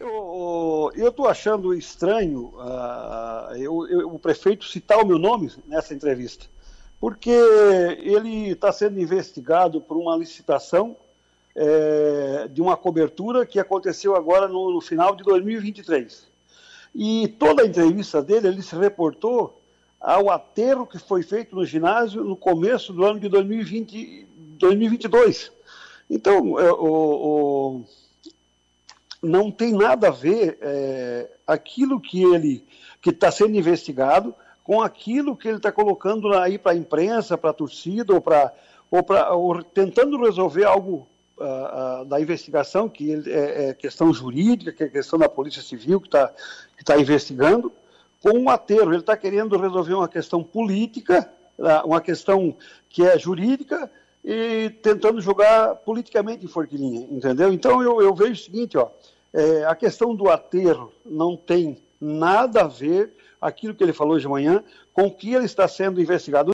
Eu estou achando estranho uh, eu, eu, o prefeito citar o meu nome nessa entrevista, porque ele está sendo investigado por uma licitação é, de uma cobertura que aconteceu agora no, no, final de 2023. E toda a entrevista dele, ele se reportou ao aterro que foi feito no ginásio no começo do ano de 2020, 2022. Então, é, o, não tem nada a ver é, aquilo que ele que está sendo investigado com aquilo que ele está colocando aí para a imprensa, para a torcida ou para ou, ou tentando resolver algo uh, uh, da investigação que é, é, questão jurídica, que é questão da Polícia Civil que está que tá investigando, com um aterro. Ele está querendo resolver uma questão política, ah, uma questão que é jurídica e tentando jogar politicamente em Forquilinha, entendeu? Então eu, eu vejo o seguinte, ó, é, a questão do aterro não tem nada a ver aquilo que ele falou de manhã com o que ele está sendo investigado.